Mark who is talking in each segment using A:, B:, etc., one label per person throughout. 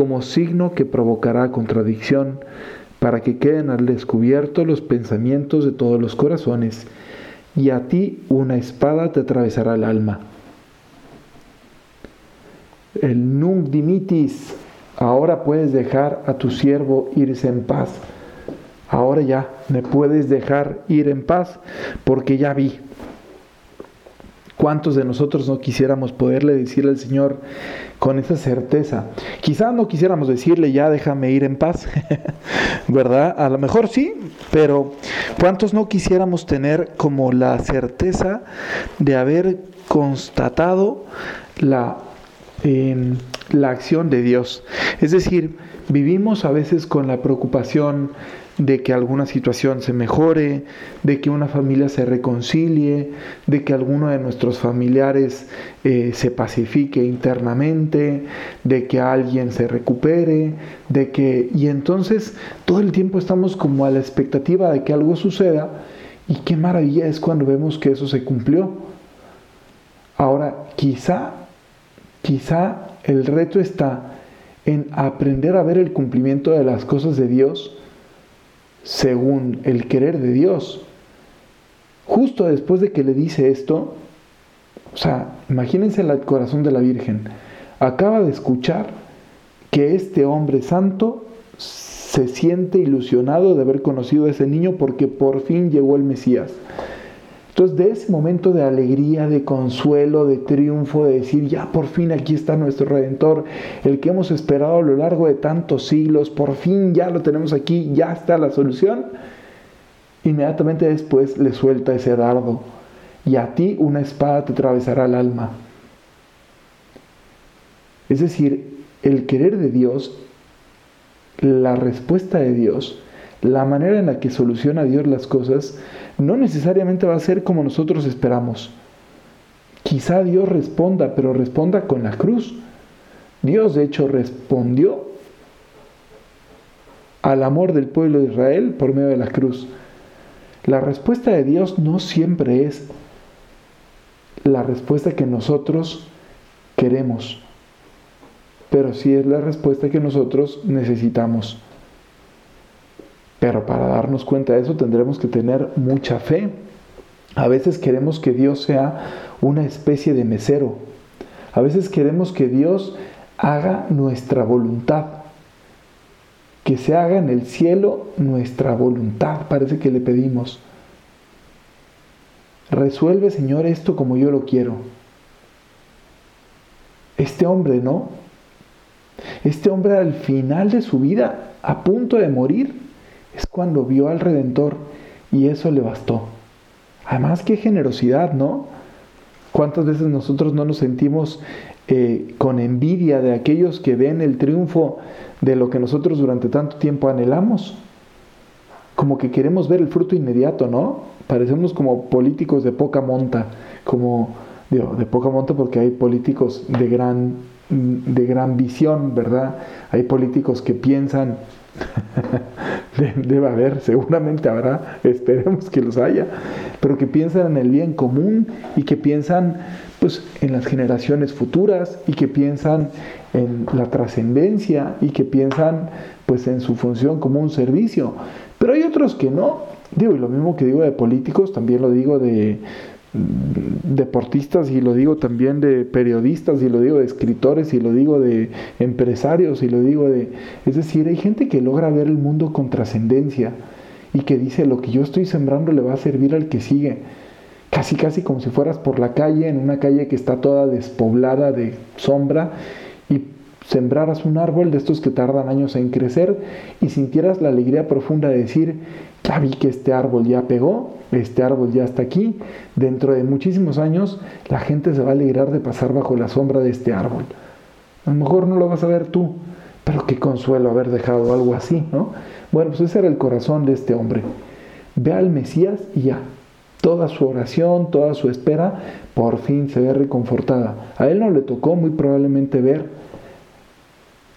A: como signo que provocará contradicción, para que queden al descubierto los pensamientos de todos los corazones, y a ti una espada te atravesará el alma. El nunc dimitis, ahora puedes dejar a tu siervo irse en paz. Ahora ya me puedes dejar ir en paz porque ya vi, ¿Cuántos de nosotros no quisiéramos poderle decir al Señor con esa certeza? Quizás no quisiéramos decirle, ya déjame ir en paz, ¿verdad? A lo mejor sí, pero ¿cuántos no quisiéramos tener como la certeza de haber constatado la, em, la acción de Dios? Es decir, vivimos a veces con la preocupación de que alguna situación se mejore, de que una familia se reconcilie, de que alguno de nuestros familiares eh, se pacifique internamente, de que alguien se recupere, de que... Y entonces todo el tiempo estamos como a la expectativa de que algo suceda y qué maravilla es cuando vemos que eso se cumplió. Ahora, quizá, quizá el reto está en aprender a ver el cumplimiento de las cosas de Dios según el querer de Dios. Justo después de que le dice esto, o sea, imagínense el corazón de la Virgen. Acaba de escuchar que este hombre santo se siente ilusionado de haber conocido a ese niño porque por fin llegó el Mesías. Entonces, de ese momento de alegría, de consuelo, de triunfo, de decir, ya por fin aquí está nuestro Redentor, el que hemos esperado a lo largo de tantos siglos, por fin ya lo tenemos aquí, ya está la solución, inmediatamente después le suelta ese dardo y a ti una espada te atravesará el alma. Es decir, el querer de Dios, la respuesta de Dios, la manera en la que soluciona Dios las cosas, no necesariamente va a ser como nosotros esperamos. Quizá Dios responda, pero responda con la cruz. Dios de hecho respondió al amor del pueblo de Israel por medio de la cruz. La respuesta de Dios no siempre es la respuesta que nosotros queremos, pero sí es la respuesta que nosotros necesitamos. Pero para darnos cuenta de eso tendremos que tener mucha fe. A veces queremos que Dios sea una especie de mesero. A veces queremos que Dios haga nuestra voluntad. Que se haga en el cielo nuestra voluntad, parece que le pedimos. Resuelve, Señor, esto como yo lo quiero. Este hombre, ¿no? Este hombre al final de su vida, a punto de morir, es cuando vio al Redentor y eso le bastó. Además, qué generosidad, ¿no? ¿Cuántas veces nosotros no nos sentimos eh, con envidia de aquellos que ven el triunfo de lo que nosotros durante tanto tiempo anhelamos? Como que queremos ver el fruto inmediato, ¿no? Parecemos como políticos de poca monta, como digo, de poca monta porque hay políticos de gran, de gran visión, ¿verdad? Hay políticos que piensan debe haber, seguramente habrá, esperemos que los haya, pero que piensan en el bien común y que piensan pues en las generaciones futuras y que piensan en la trascendencia y que piensan pues en su función como un servicio. Pero hay otros que no. Digo, y lo mismo que digo de políticos, también lo digo de, deportistas y lo digo también de periodistas y lo digo de escritores y lo digo de empresarios y lo digo de... Es decir, hay gente que logra ver el mundo con trascendencia y que dice lo que yo estoy sembrando le va a servir al que sigue. Casi, casi como si fueras por la calle, en una calle que está toda despoblada de sombra y sembraras un árbol de estos que tardan años en crecer y sintieras la alegría profunda de decir, ya vi que este árbol ya pegó, este árbol ya está aquí, dentro de muchísimos años la gente se va a alegrar de pasar bajo la sombra de este árbol. A lo mejor no lo vas a ver tú, pero qué consuelo haber dejado algo así, ¿no? Bueno, pues ese era el corazón de este hombre. Ve al Mesías y ya. Toda su oración, toda su espera, por fin se ve reconfortada. A él no le tocó muy probablemente ver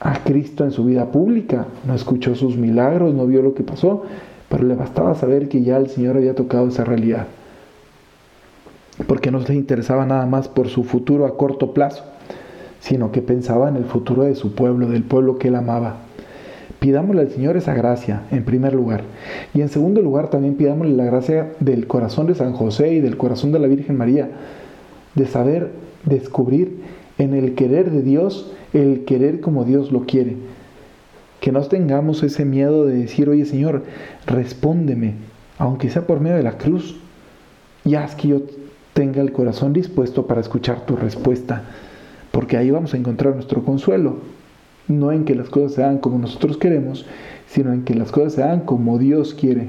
A: a Cristo en su vida pública, no escuchó sus milagros, no vio lo que pasó, pero le bastaba saber que ya el Señor había tocado esa realidad. Porque no le interesaba nada más por su futuro a corto plazo, sino que pensaba en el futuro de su pueblo, del pueblo que él amaba. Pidámosle al Señor esa gracia, en primer lugar. Y en segundo lugar, también pidámosle la gracia del corazón de San José y del corazón de la Virgen María, de saber descubrir en el querer de Dios, el querer como Dios lo quiere que no tengamos ese miedo de decir, oye Señor, respóndeme, aunque sea por medio de la cruz, y haz que yo tenga el corazón dispuesto para escuchar tu respuesta, porque ahí vamos a encontrar nuestro consuelo, no en que las cosas se hagan como nosotros queremos, sino en que las cosas se hagan como Dios quiere.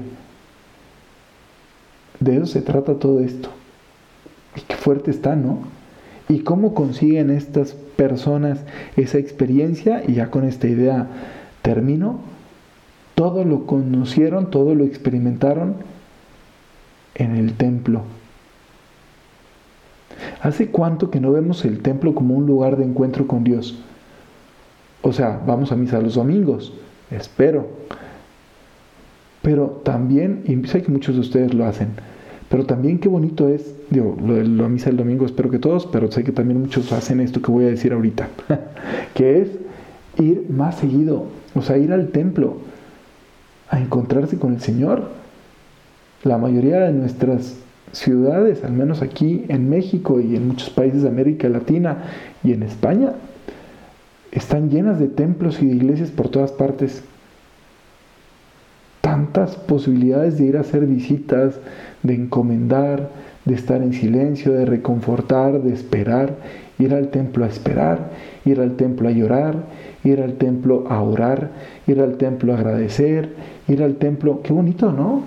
A: De eso se trata todo esto. Y qué fuerte está, ¿no? ¿Y cómo consiguen estas personas esa experiencia? Y ya con esta idea termino, todo lo conocieron, todo lo experimentaron en el templo. ¿Hace cuánto que no vemos el templo como un lugar de encuentro con Dios? O sea, vamos a misa los domingos, espero. Pero también, y sé que muchos de ustedes lo hacen, pero también qué bonito es, digo, lo de la misa el domingo espero que todos, pero sé que también muchos hacen esto que voy a decir ahorita, que es ir más seguido o sea, ir al templo a encontrarse con el Señor. La mayoría de nuestras ciudades, al menos aquí en México y en muchos países de América Latina y en España, están llenas de templos y de iglesias por todas partes. Tantas posibilidades de ir a hacer visitas, de encomendar, de estar en silencio, de reconfortar, de esperar, ir al templo a esperar, ir al templo a llorar, ir al templo a orar, ir al templo a agradecer, ir al templo, qué bonito, ¿no?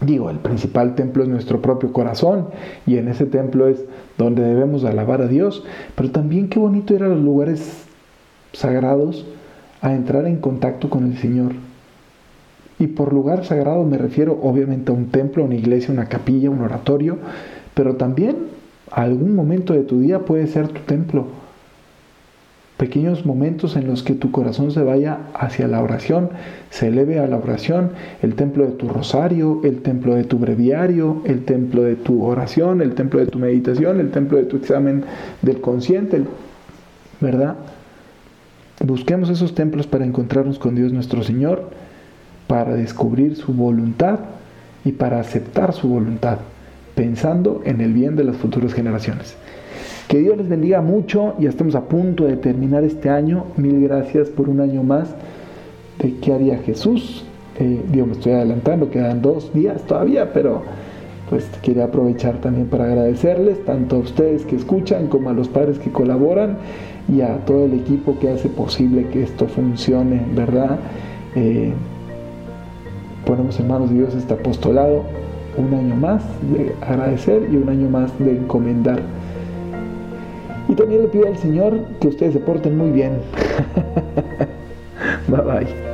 A: Digo, el principal templo es nuestro propio corazón y en ese templo es donde debemos alabar a Dios, pero también qué bonito ir a los lugares sagrados a entrar en contacto con el Señor. Y por lugar sagrado me refiero obviamente a un templo, una iglesia, una capilla, un oratorio, pero también algún momento de tu día puede ser tu templo pequeños momentos en los que tu corazón se vaya hacia la oración, se eleve a la oración, el templo de tu rosario, el templo de tu breviario, el templo de tu oración, el templo de tu meditación, el templo de tu examen del consciente, ¿verdad? Busquemos esos templos para encontrarnos con Dios nuestro Señor, para descubrir su voluntad y para aceptar su voluntad, pensando en el bien de las futuras generaciones. Que Dios les bendiga mucho. Ya estamos a punto de terminar este año. Mil gracias por un año más de qué haría Jesús. Eh, digo, me estoy adelantando, quedan dos días todavía, pero pues quería aprovechar también para agradecerles tanto a ustedes que escuchan como a los padres que colaboran y a todo el equipo que hace posible que esto funcione, ¿verdad? Eh, ponemos en manos de Dios este apostolado un año más de agradecer y un año más de encomendar y también le pido al Señor que ustedes se porten muy bien. bye bye.